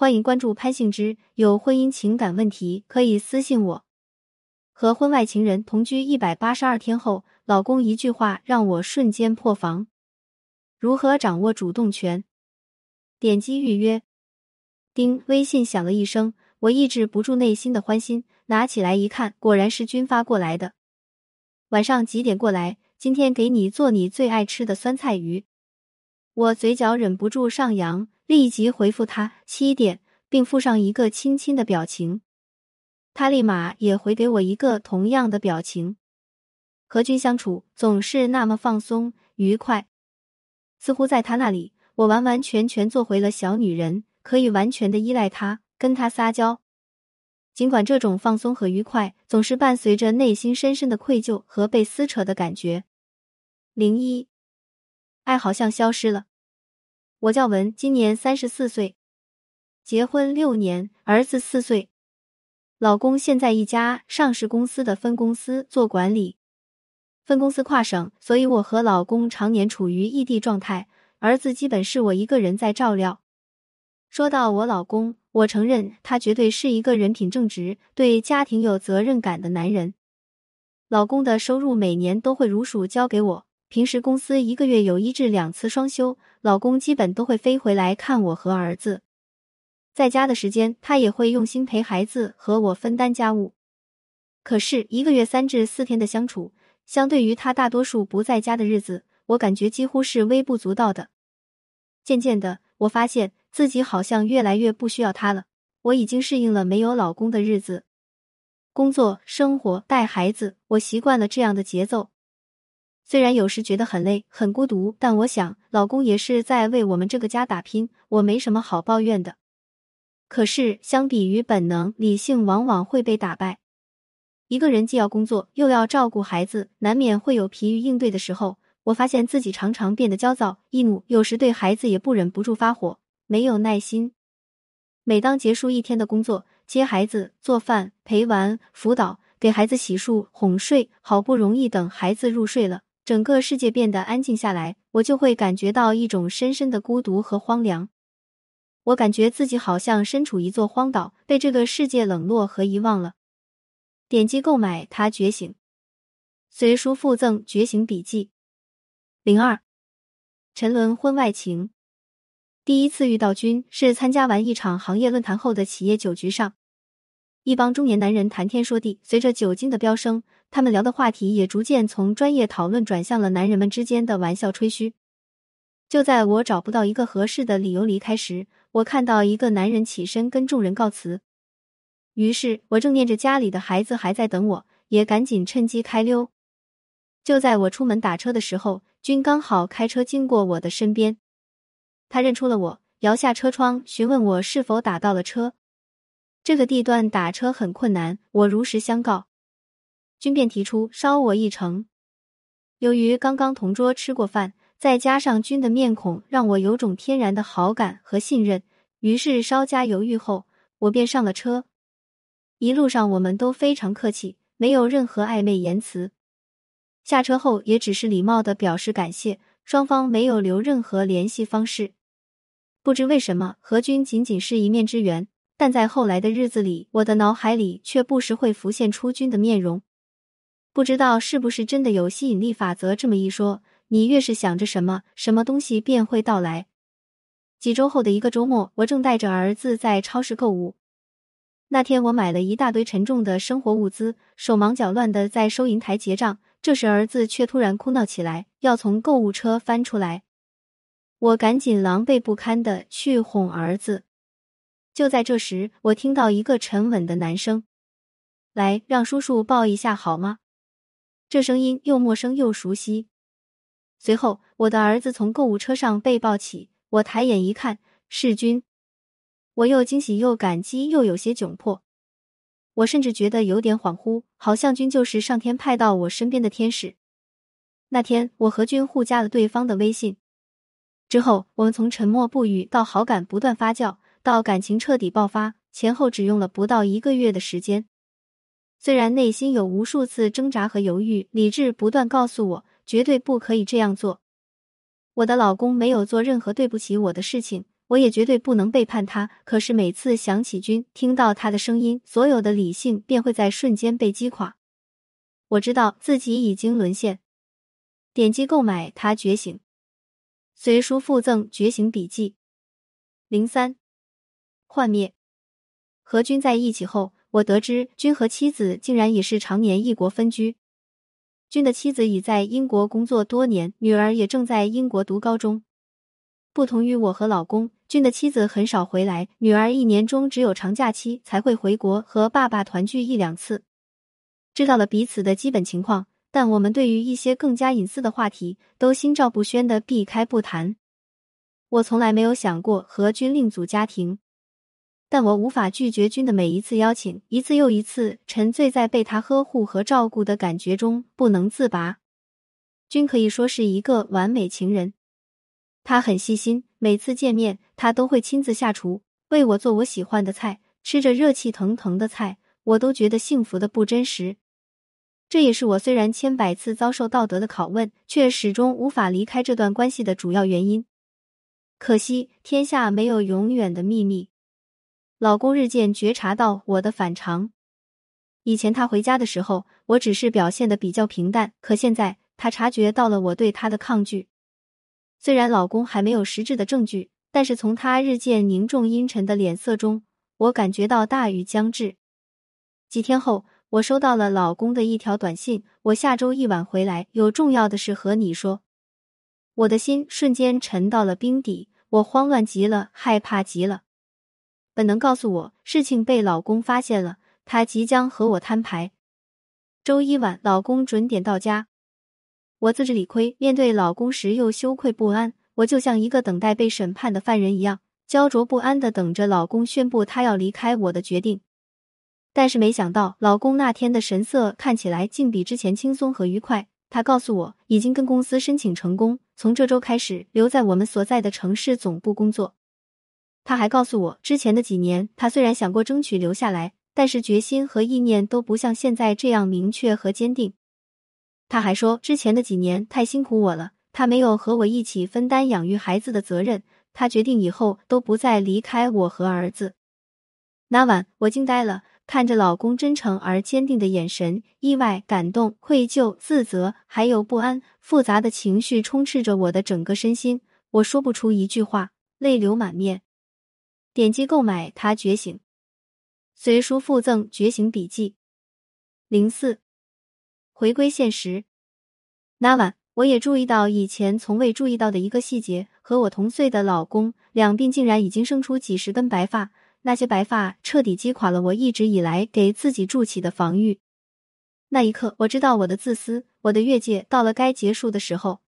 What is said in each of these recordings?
欢迎关注潘幸之，有婚姻情感问题可以私信我。和婚外情人同居一百八十二天后，老公一句话让我瞬间破防。如何掌握主动权？点击预约。叮，微信响了一声，我抑制不住内心的欢心，拿起来一看，果然是君发过来的。晚上几点过来？今天给你做你最爱吃的酸菜鱼。我嘴角忍不住上扬，立即回复他七点，并附上一个亲亲的表情。他立马也回给我一个同样的表情。和君相处总是那么放松愉快，似乎在他那里，我完完全全做回了小女人，可以完全的依赖他，跟他撒娇。尽管这种放松和愉快总是伴随着内心深深的愧疚和被撕扯的感觉。零一，爱好像消失了。我叫文，今年三十四岁，结婚六年，儿子四岁。老公现在一家上市公司的分公司做管理，分公司跨省，所以我和老公常年处于异地状态。儿子基本是我一个人在照料。说到我老公，我承认他绝对是一个人品正直、对家庭有责任感的男人。老公的收入每年都会如数交给我。平时公司一个月有一至两次双休，老公基本都会飞回来看我和儿子。在家的时间，他也会用心陪孩子和我分担家务。可是，一个月三至四天的相处，相对于他大多数不在家的日子，我感觉几乎是微不足道的。渐渐的，我发现自己好像越来越不需要他了。我已经适应了没有老公的日子，工作、生活、带孩子，我习惯了这样的节奏。虽然有时觉得很累、很孤独，但我想老公也是在为我们这个家打拼，我没什么好抱怨的。可是，相比于本能，理性往往会被打败。一个人既要工作，又要照顾孩子，难免会有疲于应对的时候。我发现自己常常变得焦躁易怒，有时对孩子也不忍不住发火，没有耐心。每当结束一天的工作，接孩子、做饭、陪玩、辅导、给孩子洗漱、哄睡，好不容易等孩子入睡了。整个世界变得安静下来，我就会感觉到一种深深的孤独和荒凉。我感觉自己好像身处一座荒岛，被这个世界冷落和遗忘了。点击购买《他觉醒》，随书附赠《觉醒笔记》。零二，沉沦婚外情。第一次遇到君是参加完一场行业论坛后的企业酒局上。一帮中年男人谈天说地，随着酒精的飙升，他们聊的话题也逐渐从专业讨论转向了男人们之间的玩笑吹嘘。就在我找不到一个合适的理由离开时，我看到一个男人起身跟众人告辞。于是我正念着家里的孩子还在等我，也赶紧趁机开溜。就在我出门打车的时候，君刚好开车经过我的身边，他认出了我，摇下车窗询问我是否打到了车。这个地段打车很困难，我如实相告，君便提出捎我一程。由于刚刚同桌吃过饭，再加上君的面孔让我有种天然的好感和信任，于是稍加犹豫后，我便上了车。一路上我们都非常客气，没有任何暧昧言辞。下车后也只是礼貌的表示感谢，双方没有留任何联系方式。不知为什么，和君仅仅是一面之缘。但在后来的日子里，我的脑海里却不时会浮现出君的面容。不知道是不是真的有吸引力法则这么一说，你越是想着什么，什么东西便会到来。几周后的一个周末，我正带着儿子在超市购物。那天我买了一大堆沉重的生活物资，手忙脚乱的在收银台结账。这时儿子却突然哭闹起来，要从购物车翻出来。我赶紧狼狈不堪的去哄儿子。就在这时，我听到一个沉稳的男声：“来，让叔叔抱一下好吗？”这声音又陌生又熟悉。随后，我的儿子从购物车上被抱起，我抬眼一看，是君。我又惊喜又感激，又有些窘迫。我甚至觉得有点恍惚，好像君就是上天派到我身边的天使。那天，我和君互加了对方的微信，之后，我们从沉默不语到好感不断发酵。到感情彻底爆发，前后只用了不到一个月的时间。虽然内心有无数次挣扎和犹豫，理智不断告诉我绝对不可以这样做。我的老公没有做任何对不起我的事情，我也绝对不能背叛他。可是每次想起君，听到他的声音，所有的理性便会在瞬间被击垮。我知道自己已经沦陷。点击购买《他觉醒》，随书附赠《觉醒笔记》。零三，幻灭。和君在一起后，我得知君和妻子竟然也是常年异国分居。君的妻子已在英国工作多年，女儿也正在英国读高中。不同于我和老公，君的妻子很少回来，女儿一年中只有长假期才会回国和爸爸团聚一两次。知道了彼此的基本情况。但我们对于一些更加隐私的话题，都心照不宣的避开不谈。我从来没有想过和君另组家庭，但我无法拒绝君的每一次邀请，一次又一次沉醉在被他呵护和照顾的感觉中不能自拔。君可以说是一个完美情人，他很细心，每次见面他都会亲自下厨为我做我喜欢的菜，吃着热气腾腾的菜，我都觉得幸福的不真实。这也是我虽然千百次遭受道德的拷问，却始终无法离开这段关系的主要原因。可惜天下没有永远的秘密。老公日渐觉察到我的反常。以前他回家的时候，我只是表现的比较平淡，可现在他察觉到了我对他的抗拒。虽然老公还没有实质的证据，但是从他日渐凝重阴沉的脸色中，我感觉到大雨将至。几天后。我收到了老公的一条短信，我下周一晚回来，有重要的事和你说。我的心瞬间沉到了冰底，我慌乱极了，害怕极了。本能告诉我，事情被老公发现了，他即将和我摊牌。周一晚，老公准点到家，我自知理亏，面对老公时又羞愧不安，我就像一个等待被审判的犯人一样，焦灼不安的等着老公宣布他要离开我的决定。但是没想到，老公那天的神色看起来竟比之前轻松和愉快。他告诉我，已经跟公司申请成功，从这周开始留在我们所在的城市总部工作。他还告诉我，之前的几年，他虽然想过争取留下来，但是决心和意念都不像现在这样明确和坚定。他还说，之前的几年太辛苦我了，他没有和我一起分担养育孩子的责任。他决定以后都不再离开我和儿子。那晚，我惊呆了。看着老公真诚而坚定的眼神，意外、感动、愧疚、自责，还有不安，复杂的情绪充斥着我的整个身心。我说不出一句话，泪流满面。点击购买《他觉醒》，随书附赠《觉醒笔记》。零四，回归现实。那晚，我也注意到以前从未注意到的一个细节：和我同岁的老公两鬓竟然已经生出几十根白发。那些白发彻底击垮了我一直以来给自己筑起的防御。那一刻，我知道我的自私，我的越界到了该结束的时候。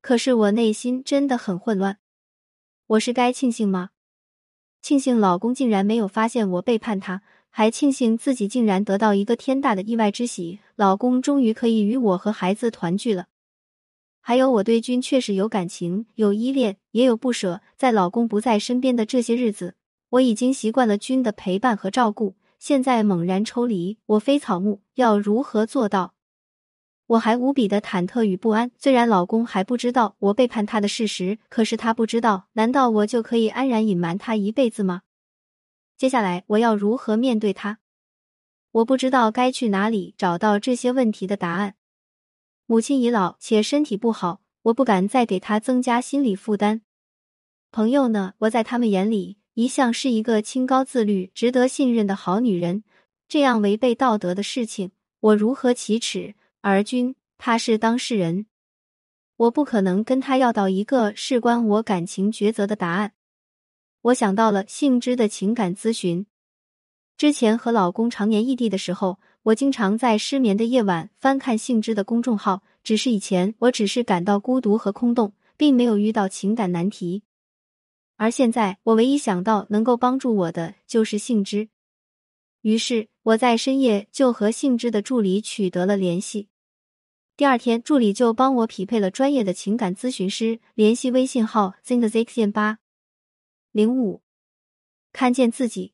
可是我内心真的很混乱。我是该庆幸吗？庆幸老公竟然没有发现我背叛他，还庆幸自己竟然得到一个天大的意外之喜，老公终于可以与我和孩子团聚了。还有，我对君确实有感情，有依恋，也有不舍。在老公不在身边的这些日子。我已经习惯了君的陪伴和照顾，现在猛然抽离，我非草木，要如何做到？我还无比的忐忑与不安。虽然老公还不知道我背叛他的事实，可是他不知道，难道我就可以安然隐瞒他一辈子吗？接下来我要如何面对他？我不知道该去哪里找到这些问题的答案。母亲已老且身体不好，我不敢再给他增加心理负担。朋友呢？我在他们眼里。一向是一个清高自律、值得信任的好女人，这样违背道德的事情，我如何启齿？而君，他是当事人，我不可能跟他要到一个事关我感情抉择的答案。我想到了幸之的情感咨询。之前和老公常年异地的时候，我经常在失眠的夜晚翻看幸之的公众号。只是以前，我只是感到孤独和空洞，并没有遇到情感难题。而现在，我唯一想到能够帮助我的就是杏枝。于是，我在深夜就和杏枝的助理取得了联系。第二天，助理就帮我匹配了专业的情感咨询师，联系微信号 zingzixian 八零五。看见自己，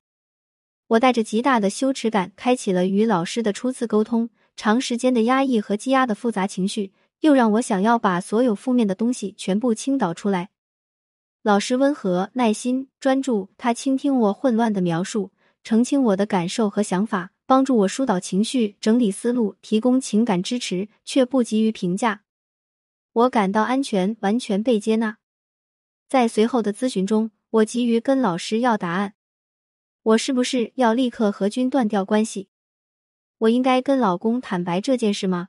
我带着极大的羞耻感开启了与老师的初次沟通。长时间的压抑和积压的复杂情绪，又让我想要把所有负面的东西全部倾倒出来。老师温和、耐心、专注，他倾听我混乱的描述，澄清我的感受和想法，帮助我疏导情绪、整理思路，提供情感支持，却不急于评价。我感到安全，完全被接纳。在随后的咨询中，我急于跟老师要答案：我是不是要立刻和君断掉关系？我应该跟老公坦白这件事吗？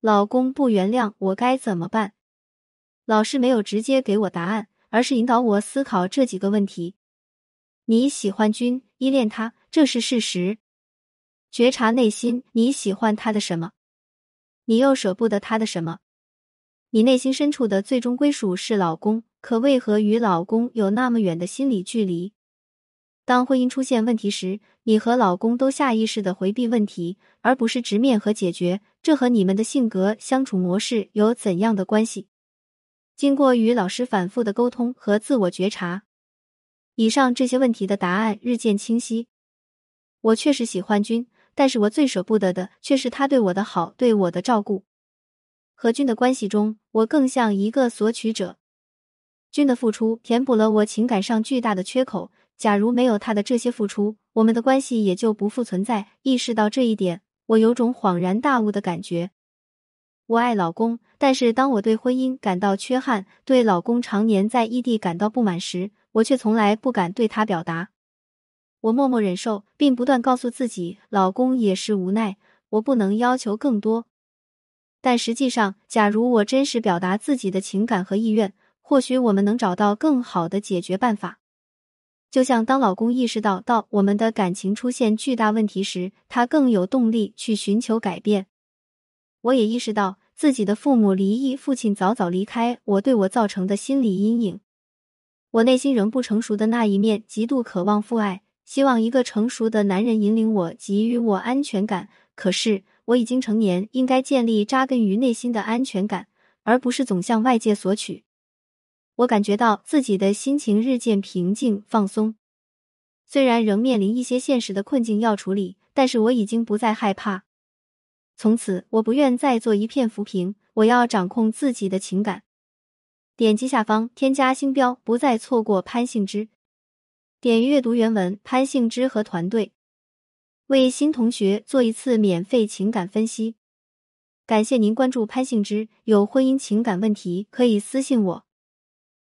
老公不原谅我该怎么办？老师没有直接给我答案。而是引导我思考这几个问题：你喜欢君，依恋他，这是事实。觉察内心，你喜欢他的什么？你又舍不得他的什么？你内心深处的最终归属是老公，可为何与老公有那么远的心理距离？当婚姻出现问题时，你和老公都下意识的回避问题，而不是直面和解决，这和你们的性格、相处模式有怎样的关系？经过与老师反复的沟通和自我觉察，以上这些问题的答案日渐清晰。我确实喜欢君，但是我最舍不得的却是他对我的好，对我的照顾。和君的关系中，我更像一个索取者。君的付出填补了我情感上巨大的缺口。假如没有他的这些付出，我们的关系也就不复存在。意识到这一点，我有种恍然大悟的感觉。我爱老公，但是当我对婚姻感到缺憾，对老公常年在异地感到不满时，我却从来不敢对他表达。我默默忍受，并不断告诉自己，老公也是无奈，我不能要求更多。但实际上，假如我真实表达自己的情感和意愿，或许我们能找到更好的解决办法。就像当老公意识到到我们的感情出现巨大问题时，他更有动力去寻求改变。我也意识到。自己的父母离异，父亲早早离开，我对我造成的心理阴影。我内心仍不成熟的那一面，极度渴望父爱，希望一个成熟的男人引领我，给予我安全感。可是我已经成年，应该建立扎根于内心的安全感，而不是总向外界索取。我感觉到自己的心情日渐平静、放松，虽然仍面临一些现实的困境要处理，但是我已经不再害怕。从此，我不愿再做一片浮萍，我要掌控自己的情感。点击下方添加星标，不再错过潘幸之。点阅读原文，潘幸之和团队为新同学做一次免费情感分析。感谢您关注潘幸之，有婚姻情感问题可以私信我。